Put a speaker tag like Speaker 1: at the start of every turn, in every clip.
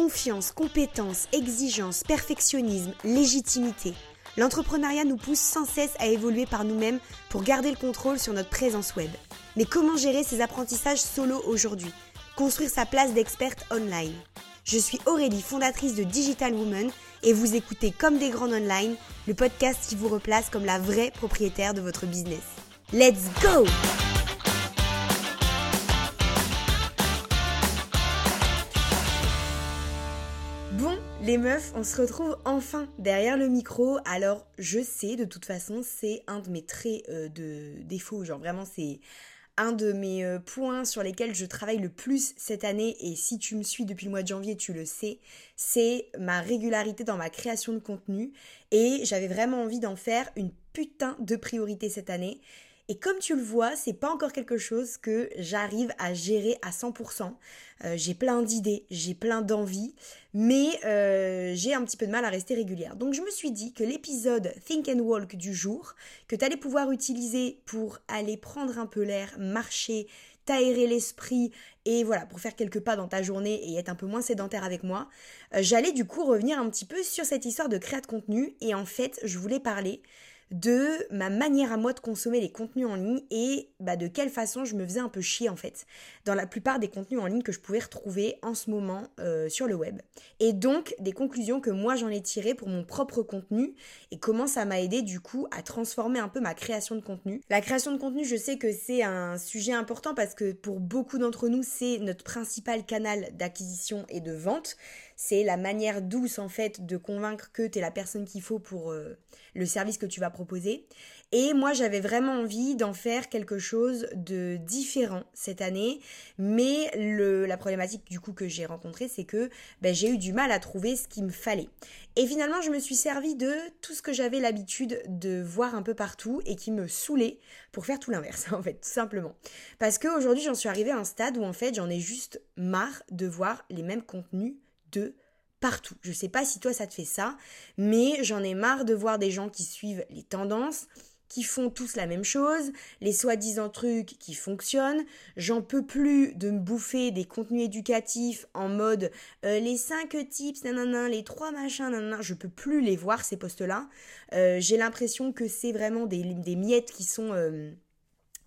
Speaker 1: Confiance, compétence, exigence, perfectionnisme, légitimité. L'entrepreneuriat nous pousse sans cesse à évoluer par nous-mêmes pour garder le contrôle sur notre présence web. Mais comment gérer ces apprentissages solo aujourd'hui? Construire sa place d'experte online. Je suis Aurélie, fondatrice de Digital Woman, et vous écoutez Comme des grandes online, le podcast qui vous replace comme la vraie propriétaire de votre business. Let's go! Les meufs, on se retrouve enfin derrière le micro. Alors, je sais, de toute façon, c'est un de mes traits euh, de défaut. Genre, vraiment, c'est un de mes euh, points sur lesquels je travaille le plus cette année. Et si tu me suis depuis le mois de janvier, tu le sais, c'est ma régularité dans ma création de contenu. Et j'avais vraiment envie d'en faire une putain de priorité cette année. Et comme tu le vois, c'est pas encore quelque chose que j'arrive à gérer à 100%. Euh, j'ai plein d'idées, j'ai plein d'envies, mais euh, j'ai un petit peu de mal à rester régulière. Donc je me suis dit que l'épisode Think and Walk du jour, que tu allais pouvoir utiliser pour aller prendre un peu l'air, marcher, t'aérer l'esprit et voilà, pour faire quelques pas dans ta journée et être un peu moins sédentaire avec moi, euh, j'allais du coup revenir un petit peu sur cette histoire de créa de contenu et en fait, je voulais parler de ma manière à moi de consommer les contenus en ligne et bah, de quelle façon je me faisais un peu chier en fait dans la plupart des contenus en ligne que je pouvais retrouver en ce moment euh, sur le web. Et donc des conclusions que moi j'en ai tirées pour mon propre contenu et comment ça m'a aidé du coup à transformer un peu ma création de contenu. La création de contenu, je sais que c'est un sujet important parce que pour beaucoup d'entre nous, c'est notre principal canal d'acquisition et de vente c'est la manière douce en fait de convaincre que tu es la personne qu'il faut pour euh, le service que tu vas proposer. Et moi j'avais vraiment envie d'en faire quelque chose de différent cette année, mais la problématique du coup que j'ai rencontrée c'est que ben, j'ai eu du mal à trouver ce qu'il me fallait. Et finalement je me suis servi de tout ce que j'avais l'habitude de voir un peu partout et qui me saoulait pour faire tout l'inverse en fait, tout simplement. Parce qu'aujourd'hui j'en suis arrivée à un stade où en fait j'en ai juste marre de voir les mêmes contenus de partout. Je sais pas si toi ça te fait ça, mais j'en ai marre de voir des gens qui suivent les tendances, qui font tous la même chose, les soi-disant trucs qui fonctionnent. J'en peux plus de me bouffer des contenus éducatifs en mode euh, les 5 tips, nanana, les 3 machins, nanana. Je peux plus les voir ces posts-là. Euh, j'ai l'impression que c'est vraiment des, des, miettes qui sont... Euh,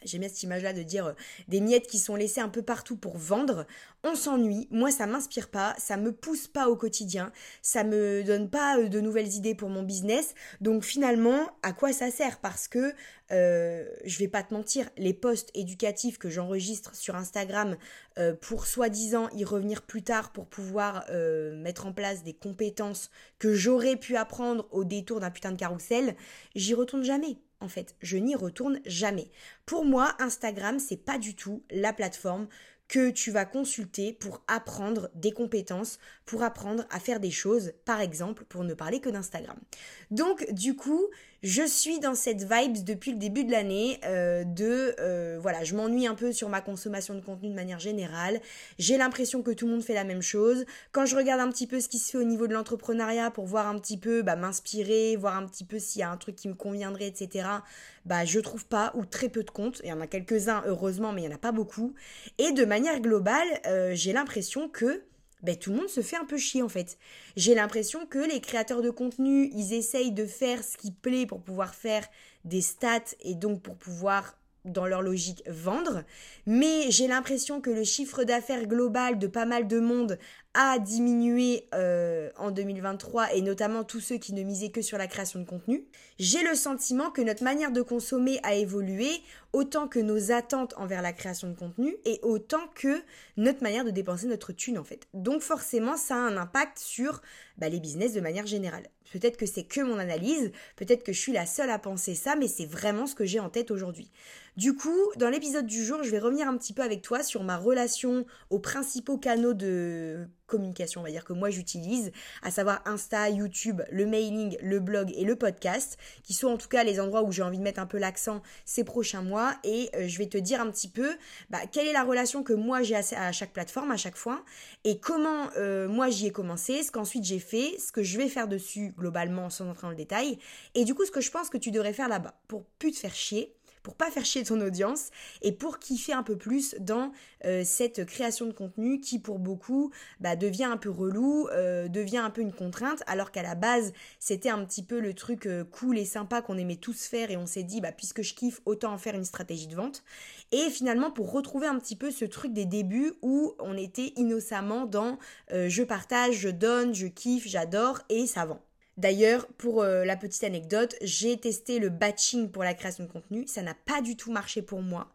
Speaker 1: J'aime bien cette image-là de dire euh, des miettes qui sont laissées un peu partout pour vendre. On s'ennuie. Moi, ça m'inspire pas. Ça me pousse pas au quotidien. Ça me donne pas euh, de nouvelles idées pour mon business. Donc finalement, à quoi ça sert? Parce que euh, je vais pas te mentir, les posts éducatifs que j'enregistre sur Instagram euh, pour soi-disant y revenir plus tard pour pouvoir mettre en place des compétences que j'aurais pu apprendre au détour d'un putain de carrousel, j'y retourne jamais en fait. Je n'y retourne jamais. Pour moi, Instagram, c'est pas du tout la plateforme que tu vas consulter pour apprendre des compétences, pour apprendre à faire des choses, par exemple, pour ne parler que d'Instagram. Donc, du coup, je suis dans cette vibe depuis le début de l'année euh, de euh, voilà, je m'ennuie un peu sur ma consommation de contenu de manière générale. J'ai l'impression que tout le monde fait la même chose. Quand je regarde un petit peu ce qui se fait au niveau de l'entrepreneuriat pour voir un petit peu, bah, m'inspirer, voir un petit peu s'il y a un truc qui me conviendrait, etc. Bah, je trouve pas ou très peu de comptes. Il y en a quelques-uns heureusement, mais il y en a pas beaucoup. Et de manière globale, euh, j'ai l'impression que ben, tout le monde se fait un peu chier en fait. J'ai l'impression que les créateurs de contenu, ils essayent de faire ce qui plaît pour pouvoir faire des stats et donc pour pouvoir dans leur logique vendre, mais j'ai l'impression que le chiffre d'affaires global de pas mal de monde a diminué euh, en 2023 et notamment tous ceux qui ne misaient que sur la création de contenu. J'ai le sentiment que notre manière de consommer a évolué autant que nos attentes envers la création de contenu et autant que notre manière de dépenser notre thune en fait. Donc forcément ça a un impact sur bah, les business de manière générale. Peut-être que c'est que mon analyse, peut-être que je suis la seule à penser ça, mais c'est vraiment ce que j'ai en tête aujourd'hui. Du coup, dans l'épisode du jour, je vais revenir un petit peu avec toi sur ma relation aux principaux canaux de communication, on va dire que moi j'utilise, à savoir Insta, YouTube, le mailing, le blog et le podcast, qui sont en tout cas les endroits où j'ai envie de mettre un peu l'accent ces prochains mois. Et euh, je vais te dire un petit peu bah, quelle est la relation que moi j'ai à chaque plateforme, à chaque fois, et comment euh, moi j'y ai commencé, ce qu'ensuite j'ai fait, ce que je vais faire dessus globalement sans entrer dans le détail, et du coup ce que je pense que tu devrais faire là-bas pour plus te faire chier pour pas faire chier ton audience et pour kiffer un peu plus dans euh, cette création de contenu qui pour beaucoup bah, devient un peu relou, euh, devient un peu une contrainte, alors qu'à la base c'était un petit peu le truc euh, cool et sympa qu'on aimait tous faire et on s'est dit bah puisque je kiffe autant en faire une stratégie de vente. Et finalement pour retrouver un petit peu ce truc des débuts où on était innocemment dans je partage, je donne, je kiffe, j'adore et ça vend. D'ailleurs, pour euh, la petite anecdote, j'ai testé le batching pour la création de contenu. Ça n'a pas du tout marché pour moi.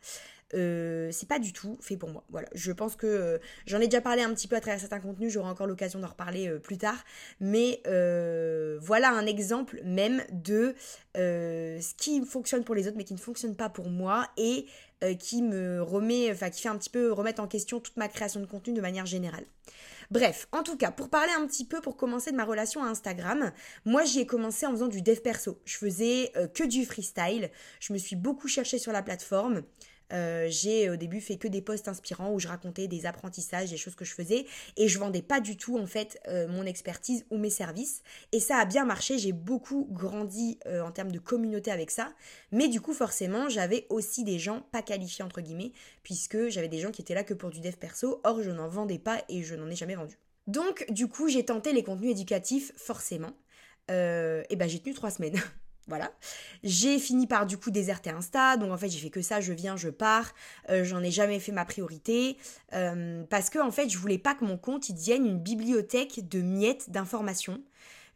Speaker 1: Euh, c'est pas du tout fait pour moi. Voilà, je pense que euh, j'en ai déjà parlé un petit peu à travers certains contenus, j'aurai encore l'occasion d'en reparler plus tard. Mais voilà un exemple même de ce qui fonctionne pour les autres mais qui ne fonctionne pas pour moi et qui me remet, enfin qui fait un petit peu remettre en question toute ma création de contenu de manière générale. Bref, en tout cas, pour parler un petit peu, pour commencer de ma relation à Instagram, moi j'y ai commencé en faisant du dev perso. Je faisais euh, que du freestyle. Je me suis beaucoup cherchée sur la plateforme. Euh, j'ai au début fait que des posts inspirants où je racontais des apprentissages, des choses que je faisais et je vendais pas du tout en fait euh, mon expertise ou mes services. Et ça a bien marché, j'ai beaucoup grandi euh, en termes de communauté avec ça. Mais du coup forcément j'avais aussi des gens pas qualifiés entre guillemets puisque j'avais des gens qui étaient là que pour du dev perso. Or je n'en vendais pas et je n'en ai jamais vendu. Donc du coup j'ai tenté les contenus éducatifs forcément. Et ben j'ai tenu trois semaines. Voilà. J'ai fini par du coup déserter Insta, donc en fait j'ai fait que ça, je viens, je pars, euh, j'en ai jamais fait ma priorité, euh, parce que en fait je voulais pas que mon compte il devienne une bibliothèque de miettes d'informations.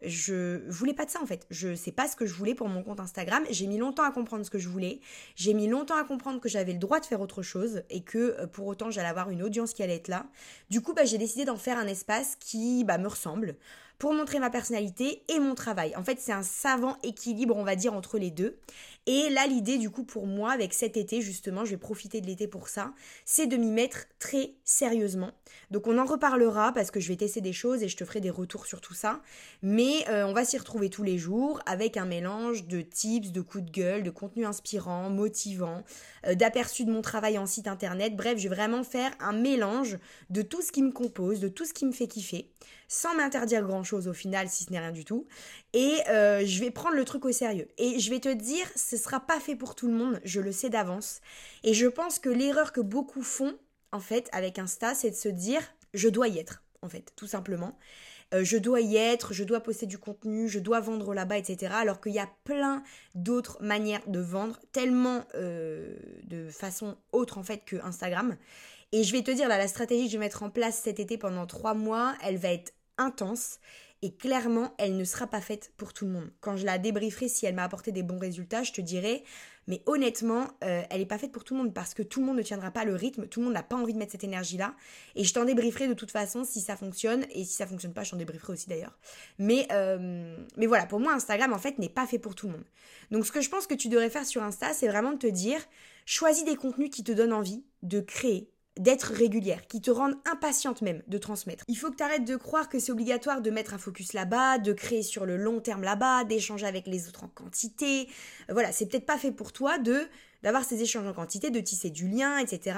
Speaker 1: Je voulais pas de ça en fait. Je sais pas ce que je voulais pour mon compte Instagram. J'ai mis longtemps à comprendre ce que je voulais. J'ai mis longtemps à comprendre que j'avais le droit de faire autre chose et que euh, pour autant j'allais avoir une audience qui allait être là. Du coup, bah, j'ai décidé d'en faire un espace qui bah, me ressemble pour montrer ma personnalité et mon travail. En fait, c'est un savant équilibre, on va dire, entre les deux. Et là, l'idée, du coup, pour moi, avec cet été, justement, je vais profiter de l'été pour ça, c'est de m'y mettre très sérieusement. Donc, on en reparlera parce que je vais tester des choses et je te ferai des retours sur tout ça. Mais euh, on va s'y retrouver tous les jours avec un mélange de tips, de coups de gueule, de contenu inspirant, motivant, euh, d'aperçus de mon travail en site internet. Bref, je vais vraiment faire un mélange de tout ce qui me compose, de tout ce qui me fait kiffer sans m'interdire grand chose au final, si ce n'est rien du tout. Et euh, je vais prendre le truc au sérieux. Et je vais te dire, ce sera pas fait pour tout le monde, je le sais d'avance. Et je pense que l'erreur que beaucoup font, en fait, avec Insta, c'est de se dire, je dois y être, en fait, tout simplement. Euh, je dois y être, je dois poster du contenu, je dois vendre là-bas, etc. Alors qu'il y a plein d'autres manières de vendre, tellement euh, de façon autre en fait que Instagram. Et je vais te dire, là, la stratégie que je vais mettre en place cet été pendant trois mois, elle va être intense et clairement, elle ne sera pas faite pour tout le monde. Quand je la débrieferai, si elle m'a apporté des bons résultats, je te dirai, mais honnêtement, euh, elle n'est pas faite pour tout le monde parce que tout le monde ne tiendra pas le rythme, tout le monde n'a pas envie de mettre cette énergie-là. Et je t'en débrieferai de toute façon si ça fonctionne, et si ça fonctionne pas, je t'en débrieferai aussi d'ailleurs. Mais, euh, mais voilà, pour moi, Instagram, en fait, n'est pas fait pour tout le monde. Donc ce que je pense que tu devrais faire sur Insta, c'est vraiment de te dire, choisis des contenus qui te donnent envie de créer, d'être régulière, qui te rendent impatiente même de transmettre. Il faut que tu arrêtes de croire que c'est obligatoire de mettre un focus là-bas, de créer sur le long terme là-bas, d'échanger avec les autres en quantité. Euh, voilà, c'est peut-être pas fait pour toi de d'avoir ces échanges en quantité, de tisser du lien, etc.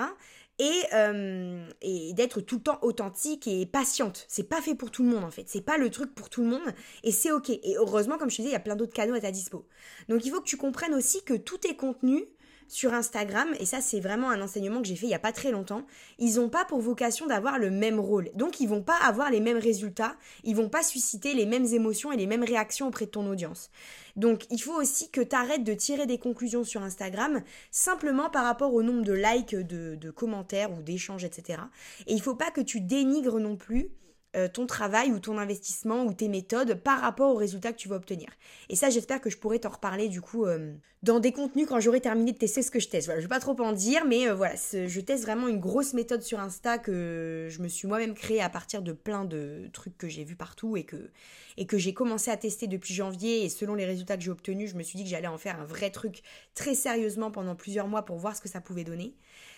Speaker 1: Et, euh, et d'être tout le temps authentique et patiente. C'est pas fait pour tout le monde en fait. C'est pas le truc pour tout le monde et c'est ok. Et heureusement, comme je te disais, il y a plein d'autres canaux à ta dispo. Donc il faut que tu comprennes aussi que tout tes contenus sur Instagram, et ça c'est vraiment un enseignement que j'ai fait il n'y a pas très longtemps, ils n'ont pas pour vocation d'avoir le même rôle. Donc ils vont pas avoir les mêmes résultats, ils vont pas susciter les mêmes émotions et les mêmes réactions auprès de ton audience. Donc il faut aussi que tu arrêtes de tirer des conclusions sur Instagram simplement par rapport au nombre de likes, de, de commentaires ou d'échanges, etc. Et il faut pas que tu dénigres non plus euh, ton travail ou ton investissement ou tes méthodes par rapport aux résultats que tu vas obtenir. Et ça, j'espère que je pourrai t'en reparler du coup euh, dans des contenus quand j'aurai terminé de tester ce que je teste. Voilà, je vais pas trop en dire, mais euh, voilà, je teste vraiment une grosse méthode sur Insta que je me suis moi-même créée à partir de plein de trucs que j'ai vus partout et que, et que j'ai commencé à tester depuis janvier. Et selon les résultats que j'ai obtenus, je me suis dit que j'allais en faire un vrai truc très sérieusement pendant plusieurs mois pour voir ce que ça pouvait donner.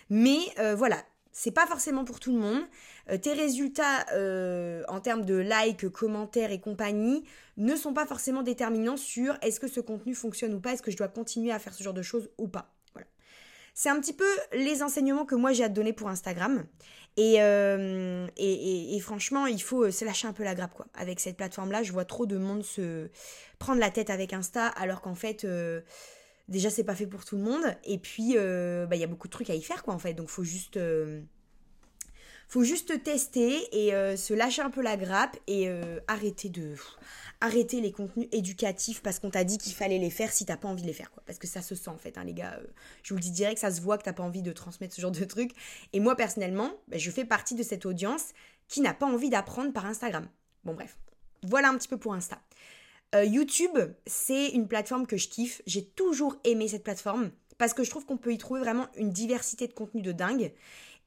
Speaker 1: Mais voilà, c'est pas forcément pour tout le monde. Euh, tes résultats euh, en termes de likes, commentaires et compagnie ne sont pas forcément déterminants sur est-ce que ce contenu fonctionne ou pas, est-ce que je dois continuer à faire ce genre de choses ou pas. Voilà. C'est un petit peu les enseignements que moi j'ai à te donner pour Instagram. Et, euh, et, franchement, il faut se lâcher un peu la grappe quoi. Avec cette plateforme-là, je vois trop de monde se prendre la tête avec Insta alors qu'en fait déjà c'est pas fait pour tout le monde. Et puis euh, bah, il y a beaucoup de trucs à y faire quoi en fait. Donc faut juste euh, faut juste tester et euh, se lâcher un peu la grappe et arrêter de arrêter les contenus éducatifs parce qu'on t'a dit qu'il fallait les faire si t'as pas envie de les faire quoi. Parce que ça se sent en fait hein, les gars. Je vous le dis direct ça se voit que t'as pas envie de transmettre ce genre de trucs. Et moi personnellement bah, je fais partie de cette audience qui n'a pas envie d'apprendre par Instagram. Bon bref. Voilà un petit peu pour Insta euh, YouTube, c'est une plateforme que je kiffe. J'ai toujours aimé cette plateforme parce que je trouve qu'on peut y trouver vraiment une diversité de contenus de dingue.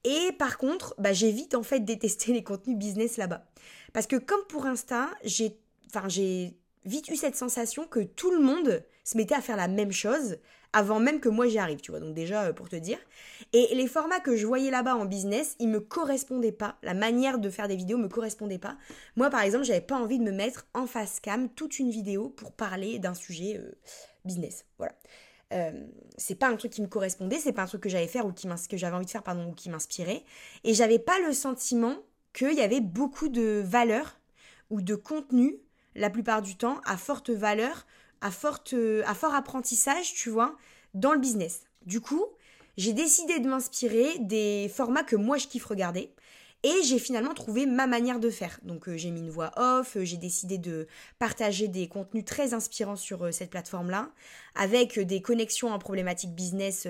Speaker 1: Et par contre, bah, j'évite en fait détester les contenus business là-bas. Parce que comme pour Insta, j'ai j'ai vite eu cette sensation que tout le monde se mettait à faire la même chose avant même que moi j'y arrive, tu vois. Donc déjà euh, pour te dire. Et les formats que je voyais là-bas en business, ils me correspondaient pas. La manière de faire des vidéos me correspondait pas. Moi par exemple, j'avais pas envie de me mettre en face cam toute une vidéo pour parler d'un sujet euh, business. Voilà. Euh, c'est pas un truc qui me correspondait, c'est pas un truc que j'allais faire ou qui que j'avais envie de faire pardon ou qui m'inspirait et j'avais pas le sentiment qu'il y avait beaucoup de valeur ou de contenu la plupart du temps à forte valeur à, fort apprentissage, tu vois, dans le business. Du coup, j'ai décidé de m'inspirer des formats que moi je kiffe regarder. Et j'ai finalement trouvé ma manière de faire. Donc euh, j'ai mis une voix off, euh, j'ai décidé de partager des contenus très inspirants sur euh, cette plateforme-là, avec des connexions en problématiques business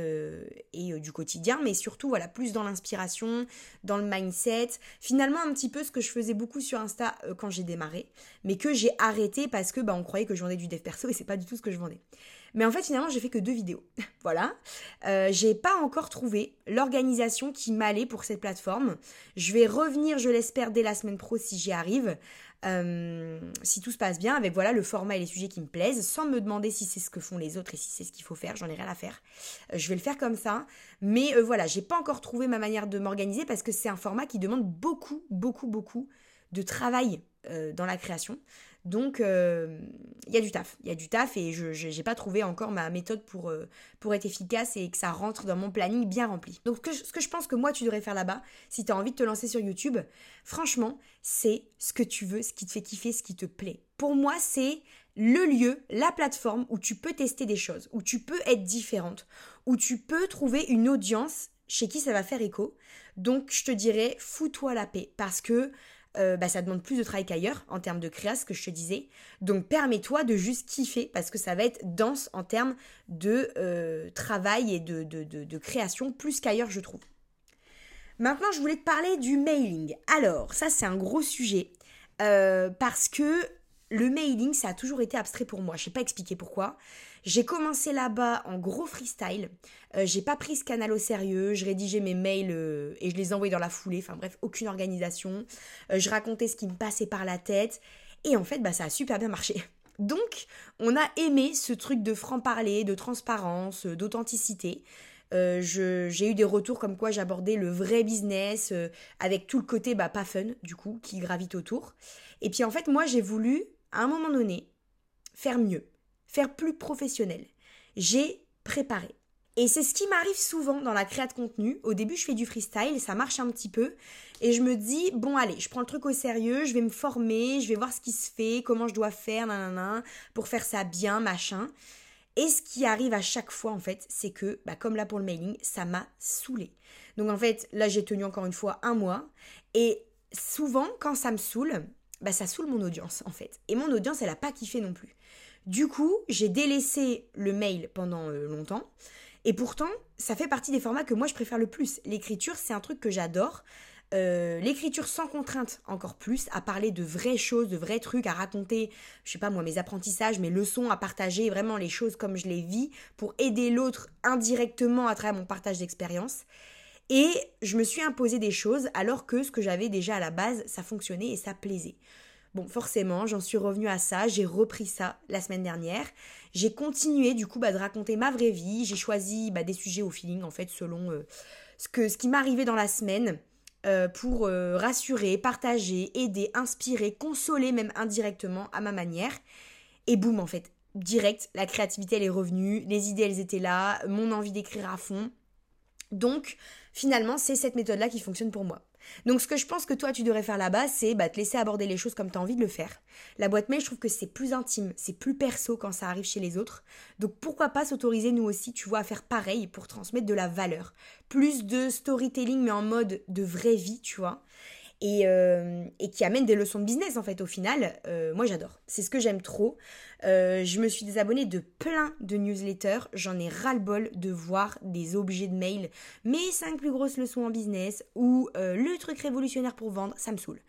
Speaker 1: et du quotidien, mais surtout voilà plus dans l'inspiration, dans le mindset. Finalement un petit peu ce que je faisais beaucoup sur Insta quand j'ai démarré, mais que j'ai arrêté parce que bah, on croyait que je vendais du dev perso et c'est pas du tout ce que je vendais. Mais en fait, finalement, j'ai fait que deux vidéos. voilà. Euh, j'ai pas encore trouvé l'organisation qui m'allait pour cette plateforme. Je vais revenir, je l'espère, dès la semaine pro si j'y arrive. Euh, si tout se passe bien, avec voilà le format et les sujets qui me plaisent, sans me demander si c'est ce que font les autres et si c'est ce qu'il faut faire, j'en ai rien à faire. Euh, je vais le faire comme ça, mais voilà, j'ai pas encore trouvé ma manière de m'organiser parce que c'est un format qui demande beaucoup, beaucoup, beaucoup de travail dans la création. Donc, euh, il y a du taf. Il y a du taf et je n'ai pas trouvé encore ma méthode pour, euh, pour être efficace et que ça rentre dans mon planning bien rempli. Donc, ce que, je pense que moi, tu devrais faire là-bas, si tu as envie de te lancer sur YouTube, franchement, c'est ce que tu veux, ce qui te fait kiffer, ce qui te plaît. Pour moi, c'est le lieu, la plateforme où tu peux tester des choses, où tu peux être différente, où tu peux trouver une audience chez qui ça va faire écho. Donc, je te dirais, fous-toi la paix parce que euh, bah, ça demande plus de travail qu'ailleurs en termes de création, ce que je te disais. Donc permets-toi de juste kiffer parce que ça va être dense en termes de euh, travail et de, de, création plus qu'ailleurs, je trouve. Maintenant, je voulais te parler du mailing. Alors, ça, c'est un gros sujet euh, parce que le mailing, ça a toujours été abstrait pour moi. Je sais pas expliquer pourquoi. J'ai commencé là-bas en gros freestyle. Euh, j'ai pas pris ce canal au sérieux. Je rédigeais mes mails euh, et je les envoyais dans la foulée. Enfin bref, aucune organisation. Euh, je racontais ce qui me passait par la tête. Et en fait, bah, ça a super bien marché. Donc, on a aimé ce truc de franc-parler, de transparence, d'authenticité. j'ai eu des retours comme quoi j'abordais le vrai business avec tout le côté bah, pas fun du coup qui gravite autour. Et puis en fait moi j'ai voulu à un moment donné faire mieux faire plus professionnel. J'ai préparé. Et c'est ce qui m'arrive souvent dans la création de contenu. Au début, je fais du freestyle, ça marche un petit peu. Et je me dis, bon, allez, je prends le truc au sérieux, je vais me former, je vais voir ce qui se fait, comment je dois faire, nanana, pour faire ça bien, machin. Et ce qui arrive à chaque fois, en fait, c'est que, bah, comme là pour le mailing, ça m'a saoulé. Donc, en fait, là, j'ai tenu encore une fois un mois. Et souvent, quand ça me saoule, bah, ça saoule mon audience, en fait. Et mon audience, elle a pas kiffé non plus. Du coup, j'ai délaissé le mail pendant euh, longtemps. Et pourtant, ça fait partie des formats que moi je préfère le plus. L'écriture, c'est un truc que j'adore. Euh, l'écriture sans contrainte encore plus, à parler de vraies choses, de vrais trucs, à raconter, je sais pas moi, mes apprentissages, mes leçons, à partager vraiment les choses comme je les vis pour aider l'autre indirectement à travers mon partage d'expérience. Et je me suis imposé des choses alors que ce que j'avais déjà à la base, ça fonctionnait et ça plaisait. Bon, forcément, j'en suis revenue à ça, j'ai repris ça la semaine dernière. J'ai continué du coup bah, de raconter ma vraie vie, j'ai choisi bah, des sujets au feeling en fait selon euh, ce, que, ce qui m'arrivait dans la semaine euh, pour euh, rassurer, partager, aider, inspirer, consoler même indirectement à ma manière. Et boum en fait, direct, la créativité elle est revenue, les idées elles étaient là, mon envie d'écrire à fond. Donc finalement c'est cette méthode là qui fonctionne pour moi. Donc ce que je pense que toi tu devrais faire là-bas, c'est bah, te laisser aborder les choses comme tu as envie de le faire. La boîte mail, je trouve que c'est plus intime, c'est plus perso quand ça arrive chez les autres. Donc pourquoi pas s'autoriser nous aussi, tu vois, à faire pareil pour transmettre de la valeur. Plus de storytelling mais en mode de vraie vie, tu vois. Euh, et, qui amène des leçons de business en fait au final. Euh, moi j'adore, c'est ce que j'aime trop. Euh, je me suis désabonnée de plein de newsletters, j'en ai ras-le-bol de voir des objets de mail, mes 5 plus grosses leçons en business ou le truc révolutionnaire pour vendre, ça me saoule.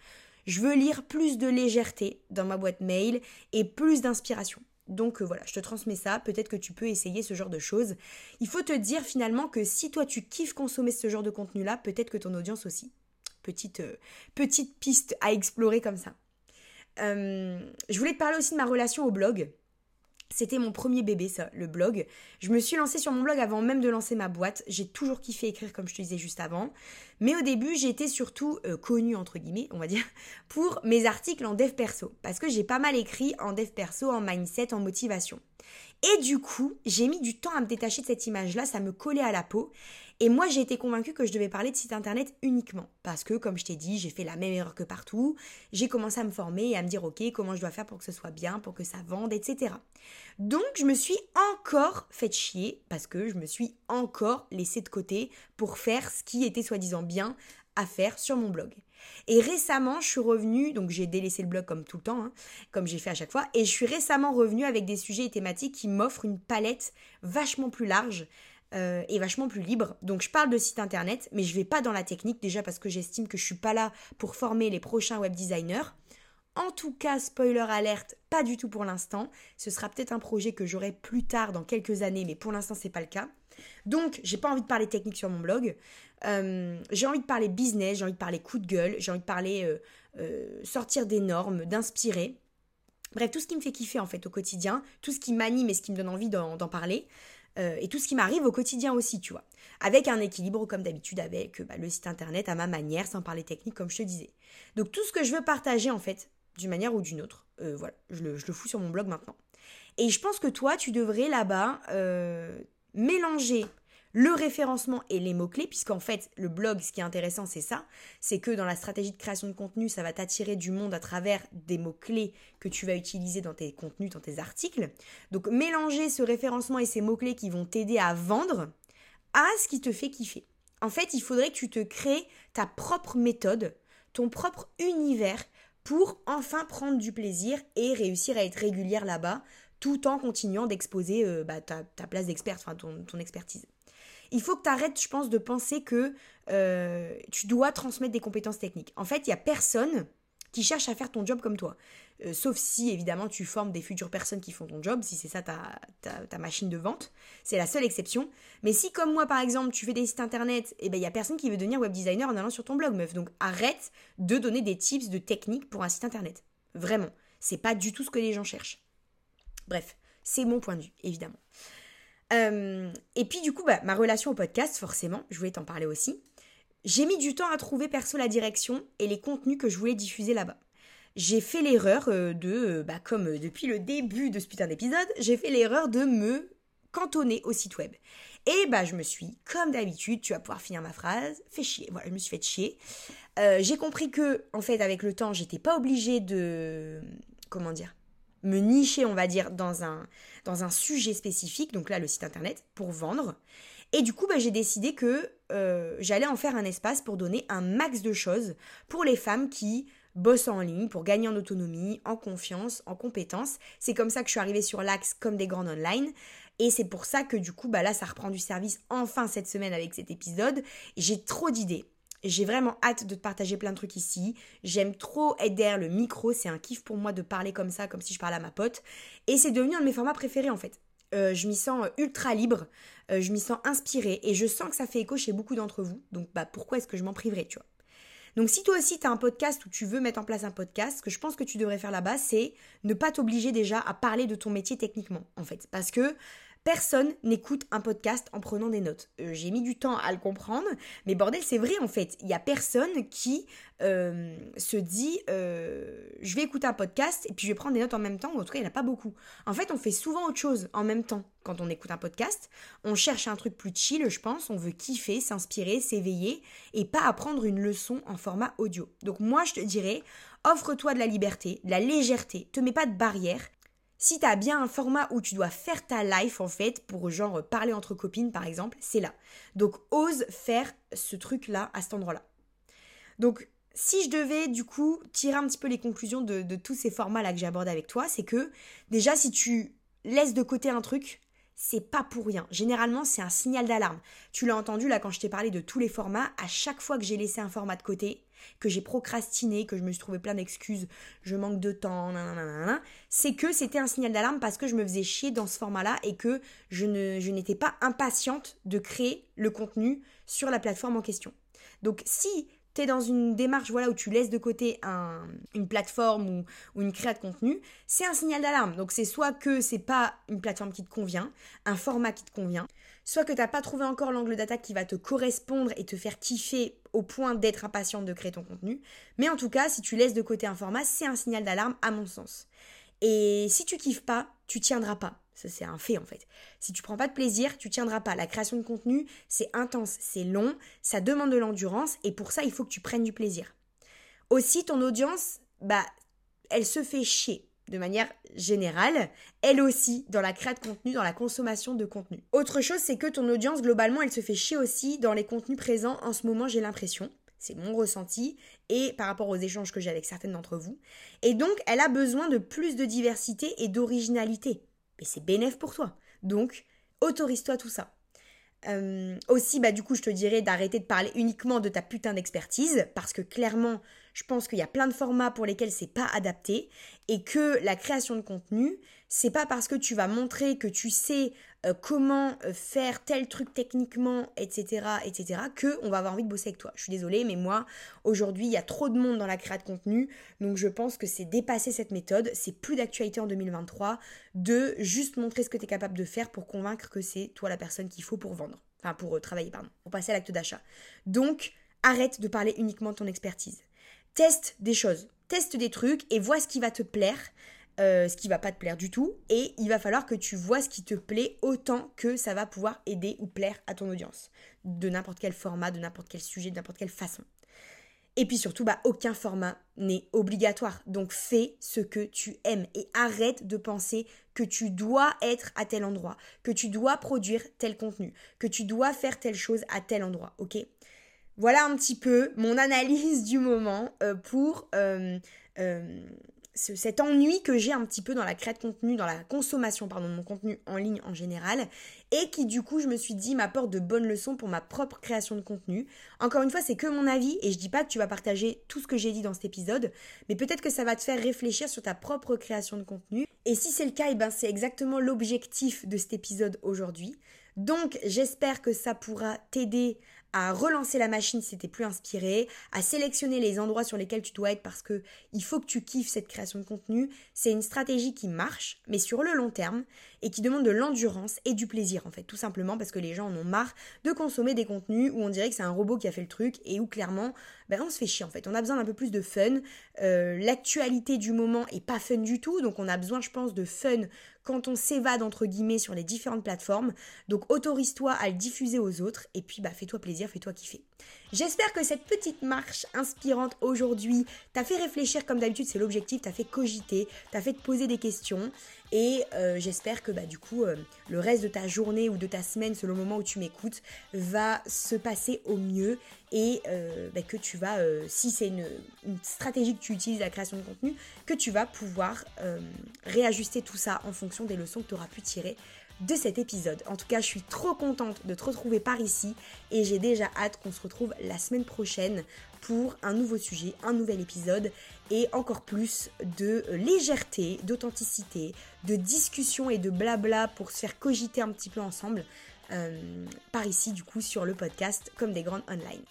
Speaker 1: Je veux lire plus de légèreté dans ma boîte mail et plus d'inspiration. Donc voilà, je te transmets ça, peut-être que tu peux essayer ce genre de choses. Il faut te dire finalement que si toi tu kiffes consommer ce genre de contenu-là, peut-être que ton audience aussi. Petite, euh, petite piste à explorer comme ça. Euh, je voulais te parler aussi de ma relation au blog. C'était mon premier bébé, ça, le blog. Je me suis lancée sur mon blog avant même de lancer ma boîte. J'ai toujours kiffé écrire, comme je te disais juste avant. Mais au début, j'étais surtout euh, connue, entre guillemets, on va dire, pour mes articles en dev perso. Parce que j'ai pas mal écrit en dev perso, en mindset, en motivation. Et du coup, j'ai mis du temps à me détacher de cette image-là, ça me collait à la peau. Et moi, j'ai été convaincue que je devais parler de site internet uniquement. Parce que, comme je t'ai dit, j'ai fait la même erreur que partout. J'ai commencé à me former et à me dire, ok, comment je dois faire pour que ce soit bien, pour que ça vende, etc. Donc, je me suis encore fait chier parce que je me suis encore laissé de côté pour faire ce qui était soi-disant bien à faire sur mon blog. Et récemment, je suis revenue, donc j'ai délaissé le blog comme tout le temps, hein, comme j'ai fait à chaque fois, et je suis récemment revenue avec des sujets et thématiques qui m'offrent une palette vachement plus large euh, et vachement plus libre. Donc je parle de site internet, mais je vais pas dans la technique déjà parce que j'estime que je suis pas là pour former les prochains web designers. En tout cas, spoiler alerte, pas du tout pour l'instant. Ce sera peut-être un projet que j'aurai plus tard dans quelques années, mais pour l'instant c'est pas le cas. Donc j'ai pas envie de parler technique sur mon blog. Euh, j'ai envie de parler business, j'ai envie de parler coup de gueule, j'ai envie de parler euh, sortir des normes, d'inspirer. Bref, tout ce qui me fait kiffer en fait au quotidien, tout ce qui m'anime et ce qui me donne envie d'en parler. Euh, et tout ce qui m'arrive au quotidien aussi, tu vois. Avec un équilibre, comme d'habitude, avec bah, le site internet à ma manière, sans parler technique, comme je te disais. Donc tout ce que je veux partager, en fait, d'une manière ou d'une autre, euh, voilà, je le, fous sur mon blog maintenant. Et je pense que toi, tu devrais là-bas euh, mélanger le référencement et les mots-clés, puisqu'en fait, le blog, ce qui est intéressant, c'est ça, c'est que dans la stratégie de création de contenu, ça va t'attirer du monde à travers des mots-clés que tu vas utiliser dans tes contenus, dans tes articles. Donc, mélanger ce référencement et ces mots-clés qui vont t'aider à vendre à ce qui te fait kiffer. En fait, il faudrait que tu te crées ta propre méthode, ton propre univers pour enfin prendre du plaisir et réussir à être régulière là-bas, tout en continuant d'exposer euh, bah, ta, place d'expert, enfin ton expertise il faut que tu arrêtes, je pense, de penser que euh, tu dois transmettre des compétences techniques. En fait, il n'y a personne qui cherche à faire ton job comme toi. Euh, sauf si, évidemment, tu formes des futures personnes qui font ton job, si c'est ça ta, ta, machine de vente. C'est la seule exception. Mais si, comme moi, par exemple, tu fais des sites internet, et eh ben, il n'y a personne qui veut devenir web designer en allant sur ton blog, meuf. Donc, arrête de donner des tips de technique pour un site internet. Vraiment. C'est pas du tout ce que les gens cherchent. Bref, c'est mon point de vue, évidemment. Euh, et puis du coup, bah, ma relation au podcast, forcément, je voulais t'en parler aussi. J'ai mis du temps à trouver perso la direction et les contenus que je voulais diffuser là-bas. J'ai fait l'erreur euh, de, euh, bah, comme depuis le début de ce putain d'épisode, j'ai fait l'erreur de me cantonner au site web. Et bah je me suis, comme d'habitude, tu vas pouvoir finir ma phrase, fait chier. Voilà, je me suis fait chier. j'ai compris que, en fait, avec le temps, j'étais pas obligée de, comment dire, me nicher, on va dire, dans un, dans un sujet spécifique, donc là le site internet, pour vendre. Et du coup, bah, j'ai décidé que euh, j'allais en faire un espace pour donner un max de choses pour les femmes qui bossent en ligne, pour gagner en autonomie, en confiance, en compétences. C'est comme ça que je suis arrivée sur l'axe comme des grandes online. Et c'est pour ça que du coup, bah là, ça reprend du service enfin cette semaine avec cet épisode. J'ai trop d'idées. J'ai vraiment hâte de te partager plein de trucs ici. J'aime trop être derrière le micro. C'est un kiff pour moi de parler comme ça, comme si je parlais à ma pote. Et c'est devenu un de mes formats préférés en fait. Euh, je m'y sens ultra libre, euh, je m'y sens inspirée et je sens que ça fait écho chez beaucoup d'entre vous. Donc bah pourquoi est-ce que je m'en priverais, tu vois? Donc si toi aussi tu as un podcast ou tu veux mettre en place un podcast, ce que je pense que tu devrais faire là-bas, c'est ne pas t'obliger déjà à parler de ton métier techniquement en fait parce que Personne n'écoute un podcast en prenant des notes. Euh, j'ai mis du temps à le comprendre, mais bordel, c'est vrai en fait. Il y a personne qui euh, se dit euh, je vais écouter un podcast et puis je vais prendre des notes en même temps, en tout cas, il n'y en a pas beaucoup. En fait, on fait souvent autre chose en même temps quand on écoute un podcast. On cherche un truc plus chill, je pense. On veut kiffer, s'inspirer, s'éveiller et pas apprendre une leçon en format audio. Donc, moi, je te dirais offre-toi de la liberté, de la légèreté, te mets pas de barrière si tu as bien un format où tu dois faire ta life en fait, pour genre parler entre copines par exemple, c'est là. Donc ose faire ce truc-là à cet endroit-là. Donc si je devais du coup tirer un petit peu les conclusions de, tous ces formats-là que j'ai abordés avec toi, c'est que déjà si tu laisses de côté un truc, c'est pas pour rien. Généralement, c'est un signal d'alarme. Tu l'as entendu là quand je t'ai parlé de tous les formats, à chaque fois que j'ai laissé un format de côté, que j'ai procrastiné, que je me suis trouvé plein d'excuses, je manque de temps, c'est que c'était un signal d'alarme parce que je me faisais chier dans ce format-là et que je, ne, je n'étais pas impatiente de créer le contenu sur la plateforme en question. Donc si tu es dans une démarche voilà, où tu laisses de côté un, une plateforme ou, une créa de contenu, c'est un signal d'alarme. Donc c'est soit que c'est pas une plateforme qui te convient, un format qui te convient, soit que tu n'as pas trouvé encore l'angle d'attaque qui va te correspondre et te faire kiffer au point d'être impatiente de créer ton contenu. Mais en tout cas, si tu laisses de côté un format, c'est un signal d'alarme à mon sens. Et si tu kiffes pas, tu tiendras pas. C'est un fait en fait. Si tu prends pas de plaisir, tu tiendras pas. La création de contenu, c'est intense, c'est long, ça demande de l'endurance et pour ça, il faut que tu prennes du plaisir. Aussi, ton audience, bah, elle se fait chier de manière générale, elle aussi dans la création de contenu, dans la consommation de contenu. Autre chose, c'est que ton audience, globalement, elle se fait chier aussi dans les contenus présents en ce moment, j'ai l'impression. C'est mon ressenti et par rapport aux échanges que j'ai avec certaines d'entre vous. Et donc, elle a besoin de plus de diversité et d'originalité. Et c'est bénéf pour toi. Donc, autorise-toi tout ça. Euh, aussi, bah, du coup, je te dirais d'arrêter de parler uniquement de ta putain d'expertise, parce que clairement, je pense qu'il y a plein de formats pour lesquels c'est pas adapté, et que la création de contenu, c'est pas parce que tu vas montrer que tu sais euh, comment euh, faire tel truc techniquement, etc., etc., que on va avoir envie de bosser avec toi. Je suis désolée, mais moi, aujourd'hui, il y a trop de monde dans la création de contenu, donc je pense que c'est dépasser cette méthode, c'est plus d'actualité en 2023 de juste montrer ce que tu es capable de faire pour convaincre que c'est toi la personne qu'il faut pour vendre, enfin pour euh, travailler, pardon, pour passer à l'acte d'achat. Donc, arrête de parler uniquement de ton expertise. Teste des choses, teste des trucs et vois ce qui va te plaire. Euh, ce qui va pas te plaire du tout et il va falloir que tu vois ce qui te plaît autant que ça va pouvoir aider ou plaire à ton audience de n'importe quel format, de n'importe quel sujet, de n'importe quelle façon. Et puis surtout, bah, aucun format n'est obligatoire. Donc fais ce que tu aimes et arrête de penser que tu dois être à tel endroit, que tu dois produire tel contenu, que tu dois faire telle chose à tel endroit, ok? Voilà un petit peu mon analyse du moment euh, pour euh, cet ennui que j'ai un petit peu dans la création de contenu, dans la consommation pardon, de mon contenu en ligne en général, et qui du coup je me suis dit m'apporte de bonnes leçons pour ma propre création de contenu. Encore une fois, c'est que mon avis, et je dis pas que tu vas partager tout ce que j'ai dit dans cet épisode, mais peut-être que ça va te faire réfléchir sur ta propre création de contenu. Et si c'est le cas, eh ben c'est exactement l'objectif de cet épisode aujourd'hui. Donc j'espère que ça pourra t'aider à relancer la machine si t'es plus inspiré, à sélectionner les endroits sur lesquels tu dois être parce que il faut que tu kiffes cette création de contenu. C'est une stratégie qui marche, mais sur le long terme et qui demande de l'endurance et du plaisir en fait, tout simplement parce que les gens en ont marre de consommer des contenus où on dirait que c'est un robot qui a fait le truc et où clairement ben, on se fait chier en fait. On a besoin d'un peu plus de fun. Euh, l'actualité du moment est pas fun du tout, donc on a besoin je pense de fun quand on s'évade entre guillemets sur les différentes plateformes. Donc autorise-toi à le diffuser aux autres et puis bah fais-toi plaisir, fais-toi kiffer. J'espère que cette petite marche inspirante aujourd'hui t'a fait réfléchir comme d'habitude, c'est l'objectif, t'a fait cogiter, t'a fait te poser des questions. Et euh, j'espère que bah, du coup euh, le reste de ta journée ou de ta semaine selon le moment où tu m'écoutes va se passer au mieux et euh, bah, que tu vas, si c'est une, stratégie que tu utilises la création de contenu, que tu vas pouvoir réajuster tout ça en fonction des leçons que tu auras pu tirer de cet épisode. En tout cas, je suis trop contente de te retrouver par ici et j'ai déjà hâte qu'on se retrouve la semaine prochaine pour un nouveau sujet, un nouvel épisode et encore plus de légèreté, d'authenticité, de discussion et de blabla pour se faire cogiter un petit peu ensemble euh, par ici du coup sur le podcast comme des grandes online.